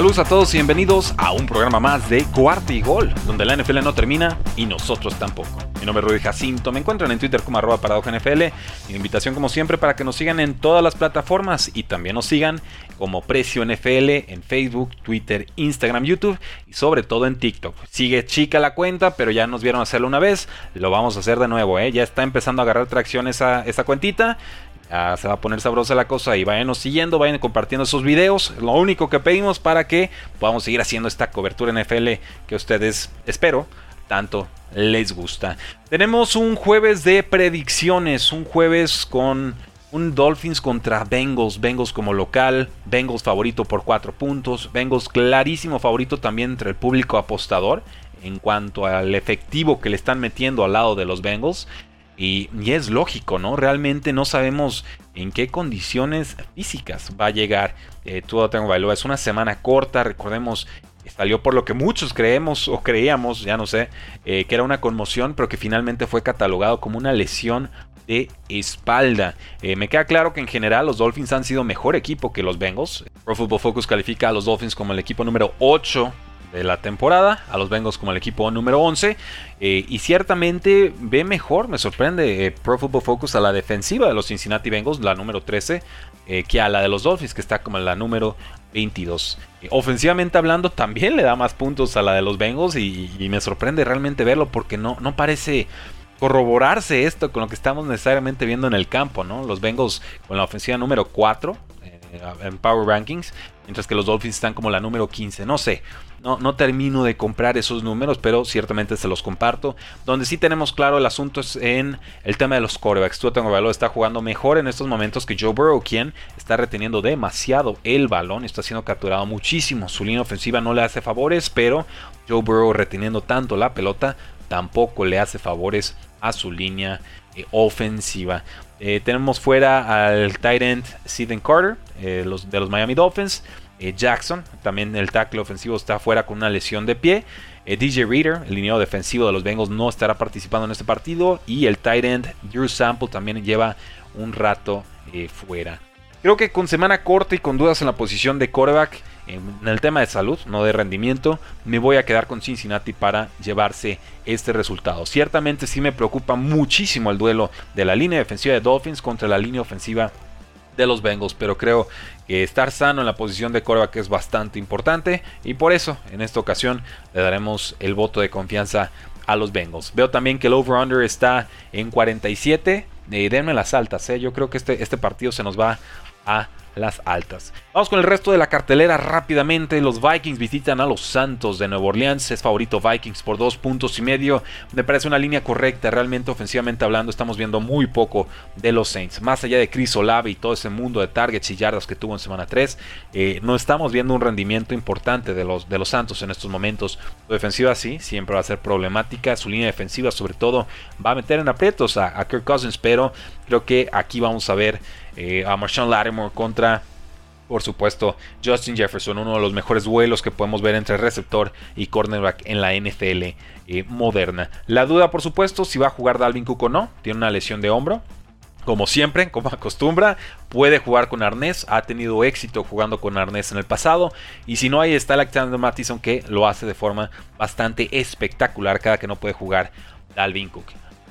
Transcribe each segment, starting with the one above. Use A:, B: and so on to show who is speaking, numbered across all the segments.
A: Saludos a todos y bienvenidos a un programa más de Cuarto y Gol, donde la NFL no termina y nosotros tampoco. Mi nombre es Rudy Jacinto, me encuentran en Twitter como arroba NFL invitación como siempre para que nos sigan en todas las plataformas y también nos sigan como Precio NFL en Facebook, Twitter, Instagram, YouTube y sobre todo en TikTok. Sigue chica la cuenta, pero ya nos vieron hacerlo una vez, lo vamos a hacer de nuevo, ¿eh? ya está empezando a agarrar tracción esa, esa cuentita se va a poner sabrosa la cosa y vayan siguiendo, vayan compartiendo esos videos. Lo único que pedimos para que podamos seguir haciendo esta cobertura NFL que ustedes, espero, tanto les gusta. Tenemos un jueves de predicciones, un jueves con un Dolphins contra Bengals, Bengals como local, Bengals favorito por 4 puntos, Bengals clarísimo favorito también entre el público apostador en cuanto al efectivo que le están metiendo al lado de los Bengals. Y, es lógico, ¿no? Realmente no sabemos en qué condiciones físicas va a llegar eh, Tua Tagovailoa. Es una semana corta, recordemos, salió por lo que muchos creemos o creíamos, ya no sé, eh, que era una conmoción, pero que finalmente fue catalogado como una lesión de espalda. Eh, me queda claro que en general los Dolphins han sido mejor equipo que los Bengals. Pro Football Focus califica a los Dolphins como el equipo número 8 de la temporada, a los Bengals como el equipo número 11 eh, y ciertamente ve mejor, me sorprende eh, Pro Football Focus a la defensiva de los Cincinnati Bengals, la número 13, eh, que a la de los Dolphins que está como la número 22. ofensivamente hablando también le da más puntos a la de los Bengals y, me sorprende realmente verlo porque no, no parece corroborarse esto con lo que estamos necesariamente viendo en el campo, ¿no? Los Bengals con la ofensiva número 4 en Power Rankings, mientras que los Dolphins están como la número 15, no sé. No, no termino de comprar esos números, pero ciertamente se los comparto. Donde sí tenemos claro el asunto es en el tema de los corebacks. Tua Tagovailoa está jugando mejor en estos momentos que Joe Burrow, quien está reteniendo demasiado el balón, está siendo capturado muchísimo. Su línea ofensiva no le hace favores, pero Joe Burrow reteniendo tanto la pelota tampoco le hace favores a su línea eh, ofensiva. Eh, tenemos fuera al tight end Steven Carter eh, de los Miami Dolphins. Eh, Jackson, también el tackle ofensivo está fuera con una lesión de pie. DJ Reader, el lineado defensivo de los Bengals, no estará participando en este partido. Y el tight end Drew Sample también lleva un rato fuera. Creo que con semana corta y con dudas en la posición de quarterback, en el tema de salud, no de rendimiento, me voy a quedar con Cincinnati para llevarse este resultado. Ciertamente sí me preocupa muchísimo el duelo de la línea defensiva de Dolphins contra la línea ofensiva de los Bengals, pero creo que estar sano en la posición de coreback es bastante importante y por eso en esta ocasión le daremos el voto de confianza a los Bengals. Veo también que el over-under está en 47. Eh, denme las altas, eh. yo creo que este, este partido se nos va a las altas. Vamos con el resto de la cartelera rápidamente. Los Vikings visitan a los Santos de Nueva Orleans. Es favorito Vikings por dos puntos y medio. Me parece una línea correcta. Realmente ofensivamente hablando estamos viendo muy poco de los Saints. Más allá de Chris Olave y todo ese mundo de targets y yardas que tuvo en semana 3. Eh, no estamos viendo un rendimiento importante de los, de los Santos en estos momentos. Su defensiva sí, siempre va a ser problemática. Su línea defensiva sobre todo va a meter en aprietos a, a Kirk Cousins. Pero creo que aquí vamos a ver eh, a Marshawn Lattimore contra, por supuesto, Justin Jefferson, uno de los mejores vuelos que podemos ver entre receptor y cornerback en la NFL eh, moderna. La duda, por supuesto, si va a jugar Dalvin Cook o no, tiene una lesión de hombro. Como siempre, como acostumbra, puede jugar con arnés, ha tenido éxito jugando con arnés en el pasado. Y si no, ahí está Alexander Mattison que lo hace de forma bastante espectacular cada que no puede jugar Dalvin Cook.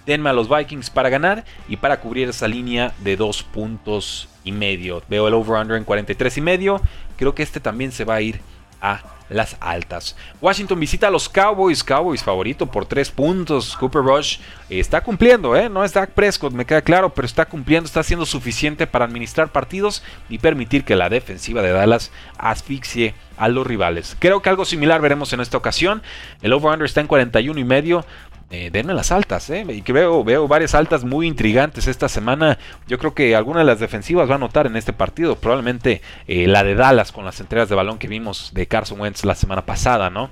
A: Denme a los Vikings para ganar y para cubrir esa línea de dos puntos y medio. Veo el over-under en 43 y medio. Creo que este también se va a ir a las altas. Washington visita a los Cowboys, Cowboys favorito por 3 puntos. Cooper Rush está cumpliendo, ¿eh? no es Dak Prescott, me queda claro, pero está cumpliendo, está siendo suficiente para administrar partidos y permitir que la defensiva de Dallas asfixie a los rivales. Creo que algo similar veremos en esta ocasión. El over-under está en 41 y medio eh, denme las altas, ¿eh? Y que veo, veo varias altas muy intrigantes esta semana. Yo creo que alguna de las defensivas va a notar en este partido. Probablemente eh, la de Dallas con las entregas de balón que vimos de Carson Wentz la semana pasada, ¿no?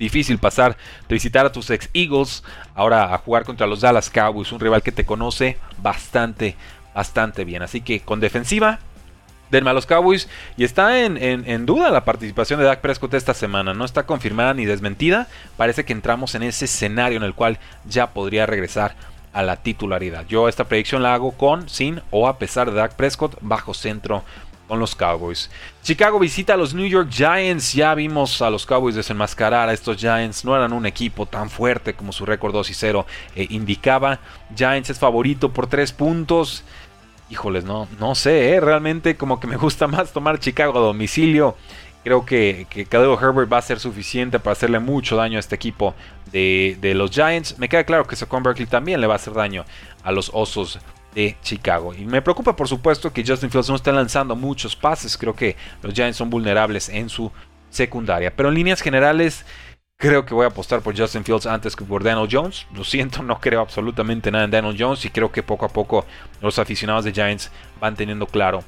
A: Difícil pasar de visitar a tus ex Eagles ahora a jugar contra los Dallas Cowboys, un rival que te conoce bastante, bastante bien. Así que con defensiva, denme a los Cowboys. Y está en, duda la participación de Dak Prescott esta semana. No está confirmada ni desmentida. Parece que entramos en ese escenario en el cual ya podría regresar a la titularidad. Yo esta predicción la hago con, sin o a pesar de Dak Prescott bajo centro con los Cowboys. Chicago visita a los New York Giants. Ya vimos a los Cowboys desenmascarar a estos Giants. No eran un equipo tan fuerte como su récord 2 y 0 eh, indicaba. Giants es favorito por 3 puntos híjoles, no, no sé, ¿eh? realmente como que me gusta más tomar Chicago a domicilio. Creo que, que Herbert va a ser suficiente para hacerle mucho daño a este equipo de, los Giants. Me queda claro que Saquon Berkeley también le va a hacer daño a los Osos de Chicago. Y me preocupa, por supuesto, que Justin Fields no esté lanzando muchos pases. Creo que los Giants son vulnerables en su secundaria. Pero en líneas generales, Creo que voy a apostar por Justin Fields antes que por Daniel Jones. Lo siento, no creo absolutamente nada en Daniel Jones y creo que poco a poco los aficionados de Giants van teniendo claro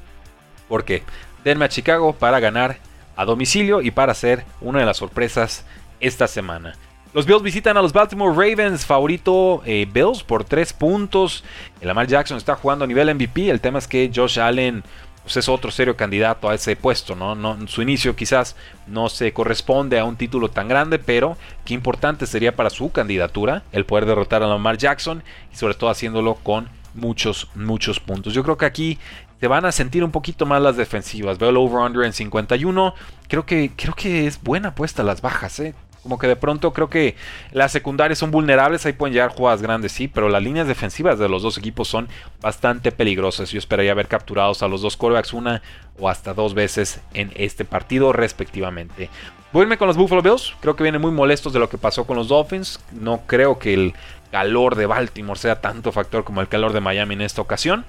A: por qué. Denme a Chicago para ganar a domicilio y para ser una de las sorpresas esta semana. Los Bills visitan a los Baltimore Ravens, favorito eh, Bills por 3 puntos. El Lamar Jackson está jugando a nivel MVP. El tema es que Josh Allen pues es otro serio candidato a ese puesto, ¿no? ¿no? Su inicio quizás no se corresponde a un título tan grande, pero qué importante sería para su candidatura el poder derrotar a Lamar Jackson y sobre todo haciéndolo con muchos, muchos puntos. Yo creo que aquí se van a sentir un poquito más las defensivas. Veo el over-under en 51. Creo que, creo que es buena apuesta las bajas, ¿eh? Como que de pronto creo que las secundarias son vulnerables, ahí pueden llegar jugadas grandes, sí, pero las líneas defensivas de los dos equipos son bastante peligrosas. Yo esperaría ver capturados a los dos quarterbacks una o hasta dos veces en este partido respectivamente. Voy con los Buffalo Bills, creo que vienen muy molestos de lo que pasó con los Dolphins. No creo que el calor de Baltimore sea tanto factor como el calor de Miami en esta ocasión.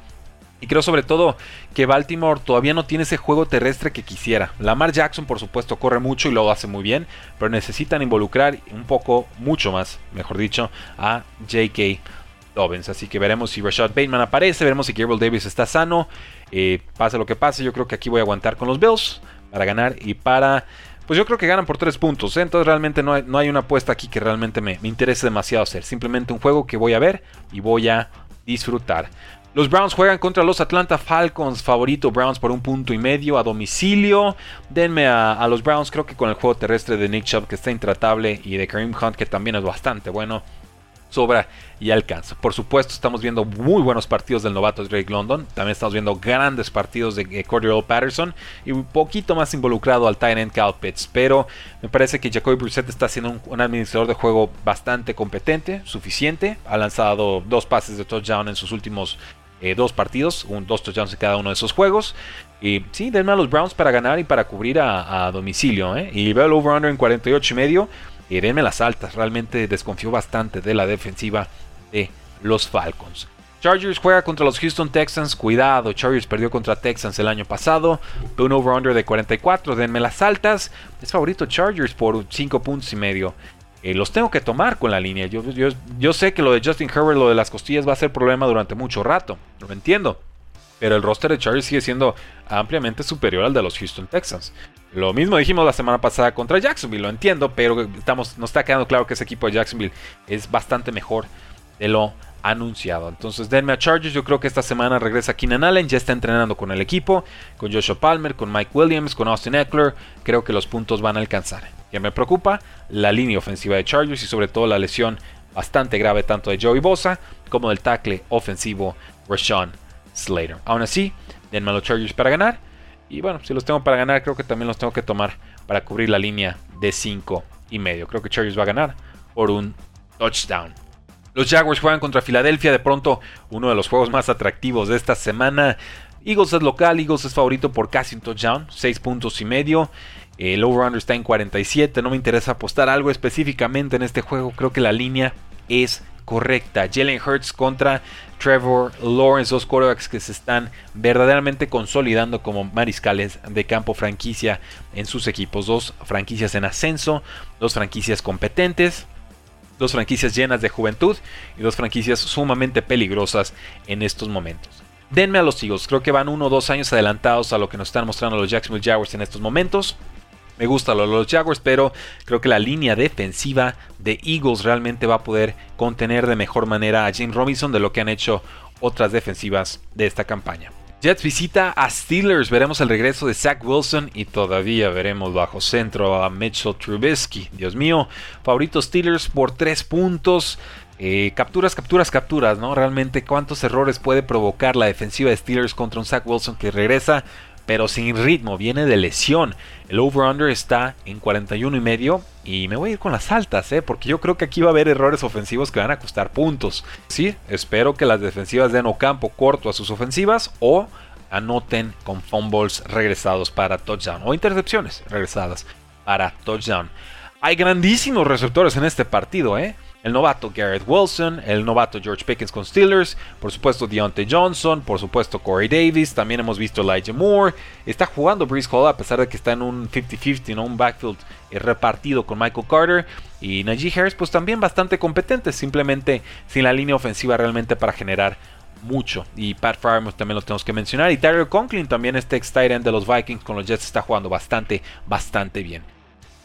A: Y creo sobre todo que Baltimore todavía no tiene ese juego terrestre que quisiera. Lamar Jackson por supuesto corre mucho y lo hace muy bien, pero necesitan involucrar un poco, mucho más, mejor dicho, a J.K. Dobbins. Así que veremos si Rashad Bateman aparece, veremos si Gabriel Davis está sano. Eh, pase lo que pase, yo creo que aquí voy a aguantar con los Bills para ganar y para... Pues yo creo que ganan por tres puntos. ¿eh? Entonces realmente no hay, no hay, una apuesta aquí que realmente me, me interese demasiado hacer. Simplemente un juego que voy a ver y voy a disfrutar. Los Browns juegan contra los Atlanta Falcons, favorito Browns por un punto y medio a domicilio. Denme a, los Browns, creo que con el juego terrestre de Nick Chubb que está intratable y de Kareem Hunt que también es bastante bueno sobra y alcanza. Por supuesto, estamos viendo muy buenos partidos del novato Drake London. También estamos viendo grandes partidos de eh, Cordero Patterson y un poquito más involucrado al tight end Cal Pitts. Pero me parece que Jacoby Brissett está siendo un, administrador de juego bastante competente, suficiente. Ha lanzado dos pases de touchdown en sus últimos eh, dos partidos, un, dos touchdowns en cada uno de esos juegos. Y sí, denme a los Browns para ganar y para cubrir a, domicilio. ¿eh? Y veo el over-under en 48 y medio. Y denme las altas. Realmente desconfío bastante de la defensiva de los Falcons. Chargers juega contra los Houston Texans. Cuidado, Chargers perdió contra Texans el año pasado. Un over-under de 44. Denme las altas. Es favorito Chargers por 5 puntos y medio. Eh, los tengo que tomar con la línea. Yo, yo, sé que lo de Justin Herbert, lo de las costillas va a ser problema durante mucho rato, lo entiendo. Pero el roster de Chargers sigue siendo ampliamente superior al de los Houston Texans. Lo mismo dijimos la semana pasada contra Jacksonville, lo entiendo, pero estamos, nos está quedando claro que ese equipo de Jacksonville es bastante mejor de lo anunciado. Entonces denme a Chargers, yo creo que esta semana regresa Keenan Allen, ya está entrenando con el equipo, con Joshua Palmer, con Mike Williams, con Austin Eckler, creo que los puntos van a alcanzar. Me preocupa la línea ofensiva de Chargers y sobre todo la lesión bastante grave tanto de Joey Bosa como del tackle ofensivo Rashawn Slater. Aún así, denme los Chargers para ganar. Y bueno, si los tengo para ganar, creo que también los tengo que tomar para cubrir la línea de 5 y medio. Creo que Chargers va a ganar por un touchdown. Los Jaguars juegan contra Filadelfia, de pronto uno de los juegos más atractivos de esta semana. Eagles es local, Eagles es favorito por casi un touchdown, 6 puntos y medio. El over-under está en 47. No me interesa apostar algo específicamente en este juego. Creo que la línea es correcta. Jalen Hurts contra Trevor Lawrence, dos quarterbacks que se están verdaderamente consolidando como mariscales de campo franquicia en sus equipos. Dos franquicias en ascenso, dos franquicias competentes, dos franquicias llenas de juventud y dos franquicias sumamente peligrosas en estos momentos. Denme a los Eagles, creo que van uno o dos años adelantados a lo que nos están mostrando los Jacksonville Jaguars en estos momentos. Me gusta lo de los Jaguars, pero creo que la línea defensiva de Eagles realmente va a poder contener de mejor manera a James Robinson de lo que han hecho otras defensivas de esta campaña. Jets visita a Steelers, veremos el regreso de Zach Wilson y todavía veremos bajo centro a Mitchell Trubisky. Dios mío, favorito Steelers por 3 puntos. Eh, capturas, capturas, capturas, ¿no? Realmente cuántos errores puede provocar la defensiva de Steelers contra un Zach Wilson que regresa pero sin ritmo, viene de lesión. El over-under está en 41 y medio y me voy a ir con las altas, ¿eh? porque yo creo que aquí va a haber errores ofensivos que van a costar puntos. Sí, espero que las defensivas den campo corto a sus ofensivas o anoten con fumbles regresados para touchdown o intercepciones regresadas para touchdown. Hay grandísimos receptores en este partido, ¿eh? El novato Garrett Wilson, el novato George Pickens con Steelers, por supuesto Deontay Johnson, por supuesto Corey Davis, también hemos visto Elijah Moore, está jugando Breeze Hall a pesar de que está en un 50-50, ¿no? un backfield eh, repartido con Michael Carter y Najee Harris pues también bastante competente, simplemente sin la línea ofensiva realmente para generar mucho. Y Pat Farmer también lo tenemos que mencionar. Y Tyler Conklin también este ex tight de los Vikings con los Jets está jugando bastante, bastante bien.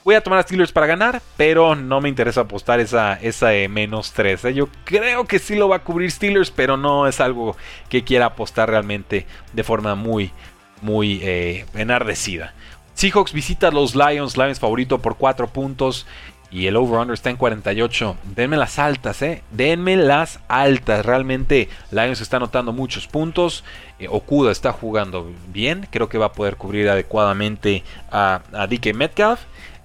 A: Voy a tomar a Steelers para ganar, pero no me interesa apostar esa, esa menos 3. ¿eh? Yo creo que sí lo va a cubrir Steelers, pero no es algo que quiera apostar realmente de forma muy, muy eh, enardecida. Seahawks visita a los Lions, Lions favorito por 4 puntos. Y el over-under está en 48. Denme las altas, ¿eh? Denme las altas. Realmente Lions está anotando muchos puntos. Eh, Okuda está jugando bien. Creo que va a poder cubrir adecuadamente a, a DK Metcalf.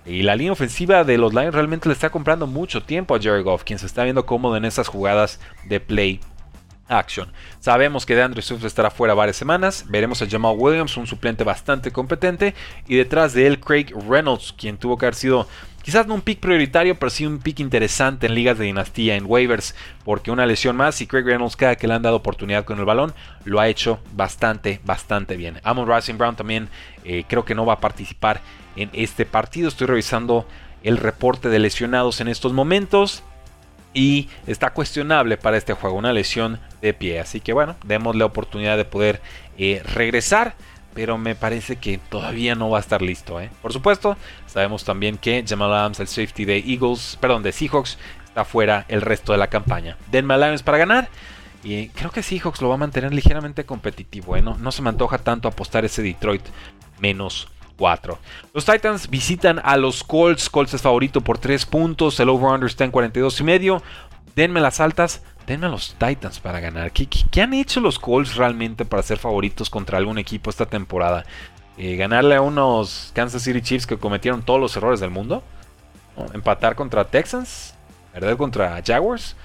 A: Y la línea ofensiva de los Lions realmente le está comprando mucho tiempo a Jerry Goff, quien se está viendo cómodo en esas jugadas de play action. Sabemos que DeAndre Swift estará fuera varias semanas. Veremos a Jamal Williams, un suplente bastante competente. Y detrás de él, Craig Reynolds, quien tuvo que haber sido quizás no un pick prioritario, pero sí un pick interesante en ligas de dinastía, en waivers, porque una lesión más y Craig Reynolds cada que le han dado oportunidad con el balón lo ha hecho bastante, bastante bien. Amon Racing Brown también eh, creo que no va a participar en este partido. Estoy revisando el reporte de lesionados en estos momentos. Y está cuestionable para este juego una lesión de pie. Así que bueno, demos la oportunidad de poder eh, regresar. Pero me parece que todavía no va a estar listo. ¿eh? Por supuesto, sabemos también que Jamal Adams, el safety de Eagles, perdón, de Seahawks, está fuera el resto de la campaña. Denme a Lions para ganar. Y creo que Seahawks lo va a mantener ligeramente competitivo. ¿eh? No, se me antoja tanto apostar ese Detroit menos los Titans visitan a los Colts. Colts es favorito por 3 puntos. El over-under está en 42 y medio. Denme las altas. Denme a los Titans para ganar. ¿Qué, han hecho los Colts realmente para ser favoritos contra algún equipo esta temporada? Eh, ganarle a unos Kansas City Chiefs que cometieron todos los errores del mundo. Empatar contra Texans. Perder contra Jaguars.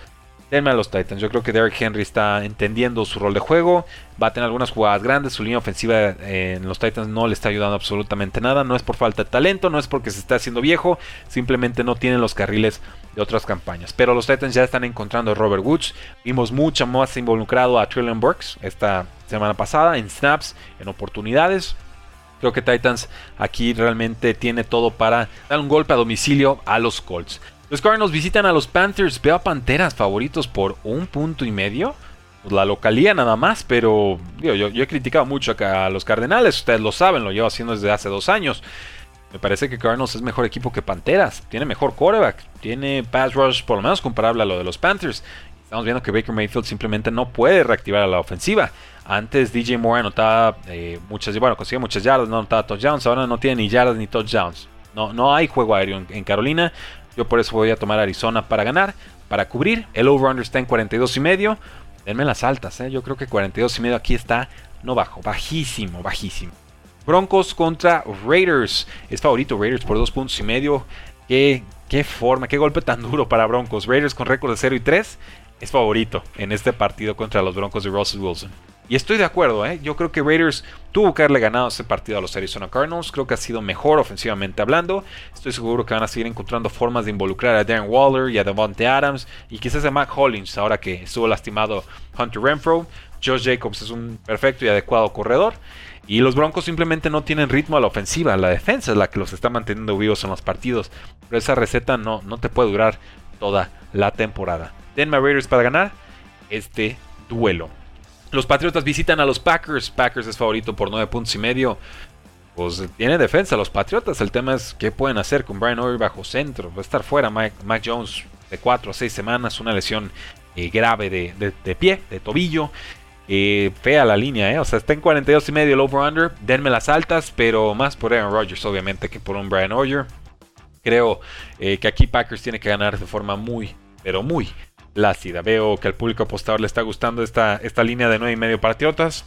A: Denme a los Titans. Yo creo que Derrick Henry está entendiendo su rol de juego. Va a tener algunas jugadas grandes. Su línea ofensiva eh, en los Titans no le está ayudando absolutamente nada. No es por falta de talento, no es porque se está haciendo viejo. Simplemente no tienen los carriles de otras campañas. Pero los Titans ya están encontrando a Robert Woods. Vimos mucho más involucrado a Trillian Burks esta semana pasada en snaps, en oportunidades. Creo que Titans aquí realmente tiene todo para dar un golpe a domicilio a los Colts. Los Cardinals visitan a los Panthers. Veo a Panteras favoritos por un punto y medio. Pues la localía nada más, pero yo, he criticado mucho acá a los Cardenales. Ustedes lo saben, lo llevo haciendo desde hace dos años. Me parece que Cardinals es mejor equipo que Panteras. Tiene mejor quarterback. Tiene pass rush por lo menos comparable a lo de los Panthers. Estamos viendo que Baker Mayfield simplemente no puede reactivar a la ofensiva. Antes DJ Moore anotaba eh, muchas, bueno, conseguía muchas yardas, no anotaba touchdowns. Ahora no tiene ni yardas ni touchdowns. No, no hay juego aéreo en Carolina. Yo por eso voy a tomar Arizona para ganar, para cubrir. El over-under está en 42 y medio. Denme las altas, ¿eh? yo creo que 42 y medio aquí está no bajo, bajísimo, bajísimo. Broncos contra Raiders. Es favorito Raiders por 2 puntos y medio. Qué, qué forma, qué golpe tan duro para Broncos. Raiders con récord de 0 y 3 es favorito en este partido contra los Broncos de Russell Wilson. Y estoy de acuerdo, ¿eh? yo creo que Raiders tuvo que haberle ganado ese partido a los Arizona Cardinals. Creo que ha sido mejor ofensivamente hablando. Estoy seguro que van a seguir encontrando formas de involucrar a Darren Waller y a Devontae Adams. Y quizás a Mac Hollins ahora que estuvo lastimado Hunter Renfro. Josh Jacobs es un perfecto y adecuado corredor. Y los Broncos simplemente no tienen ritmo a la ofensiva. La defensa es la que los está manteniendo vivos en los partidos. Pero esa receta no, no te puede durar toda la temporada. Denme Raiders para ganar este duelo. Los Patriotas visitan a los Packers. Packers es favorito por 9 puntos y medio. Pues tiene defensa los Patriotas. El tema es qué pueden hacer con Brian Hoyer bajo centro. Va a estar fuera Mike, Jones de 4 a 6 semanas. Una lesión eh, grave de, pie, de tobillo. Eh, fea la línea, ¿eh? O sea, está en 42 y medio el over-under. Denme las altas, pero más por Aaron Rodgers, obviamente, que por un Brian Hoyer. Creo eh, que aquí Packers tiene que ganar de forma muy, pero muy plácida. Veo que al público apostador le está gustando esta, esta línea de 9 y medio patriotas.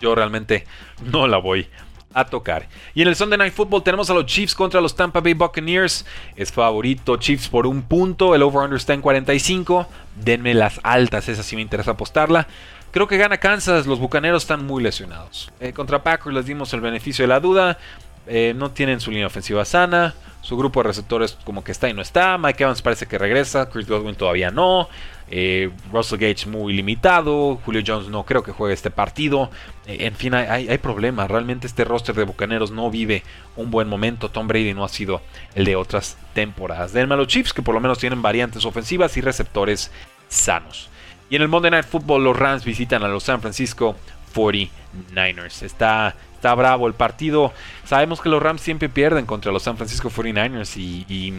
A: Yo realmente no la voy a tocar. Y en el Sunday Night Football tenemos a los Chiefs contra los Tampa Bay Buccaneers. Es favorito Chiefs por un punto. El over-under está en 45. Denme las altas, esa sí me interesa apostarla. Creo que gana Kansas. Los Bucaneros están muy lesionados. Eh, contra Packers les dimos el beneficio de la duda. Eh, no tienen su línea ofensiva sana. Su grupo de receptores como que está y no está. Mike Evans parece que regresa. Chris Godwin todavía no. Eh, Russell Gage muy limitado. Julio Jones no creo que juegue este partido. Eh, en fin, hay, problemas. Realmente este roster de Bucaneros no vive un buen momento. Tom Brady no ha sido el de otras temporadas. Denme a los Chiefs que por lo menos tienen variantes ofensivas y receptores sanos. Y en el Monday Night Football los Rams visitan a los San Francisco 49ers. Está está bravo el partido. Sabemos que los Rams siempre pierden contra los San Francisco 49ers y,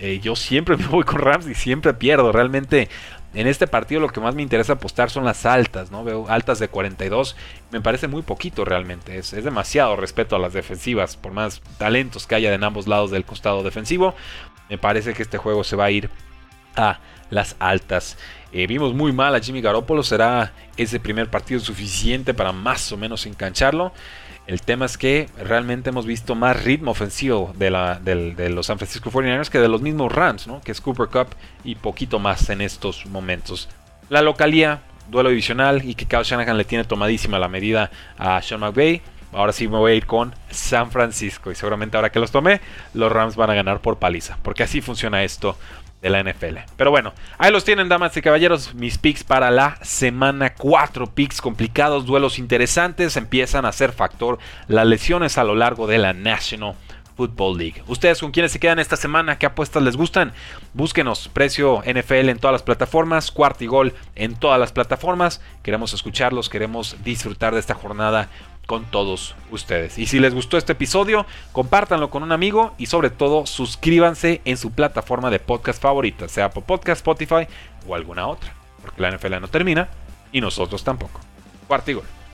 A: eh, yo siempre me voy con Rams y siempre pierdo. Realmente en este partido lo que más me interesa apostar son las altas, ¿no? Veo altas de 42, me parece muy poquito realmente, es, demasiado respeto a las defensivas, por más talentos que haya en ambos lados del costado defensivo, me parece que este juego se va a ir a las altas. Eh, vimos muy mal a Jimmy Garoppolo, será ese primer partido suficiente para más o menos engancharlo. El tema es que realmente hemos visto más ritmo ofensivo de, los San Francisco 49ers que de los mismos Rams, ¿no? que es Cooper Cup y poquito más en estos momentos. La localía, duelo divisional y que Kyle Shanahan le tiene tomadísima la medida a Sean McVay. Ahora sí me voy a ir con San Francisco y seguramente ahora que los tomé, los Rams van a ganar por paliza, porque así funciona esto de la NFL. Pero bueno, ahí los tienen, damas y caballeros, mis picks para la semana 4. Picks complicados, duelos interesantes, empiezan a ser factor las lesiones a lo largo de la National Football League. ¿Ustedes con quiénes se quedan esta semana? ¿Qué apuestas les gustan? Búsquenos, precio NFL en todas las plataformas, cuarto y gol en todas las plataformas. Queremos escucharlos, queremos disfrutar de esta jornada con todos ustedes. Y si les gustó este episodio, compártanlo con un amigo y sobre todo suscríbanse en su plataforma de podcast favorita, sea por Podcast, Spotify o alguna otra, porque la NFL no termina y nosotros tampoco. Cuarto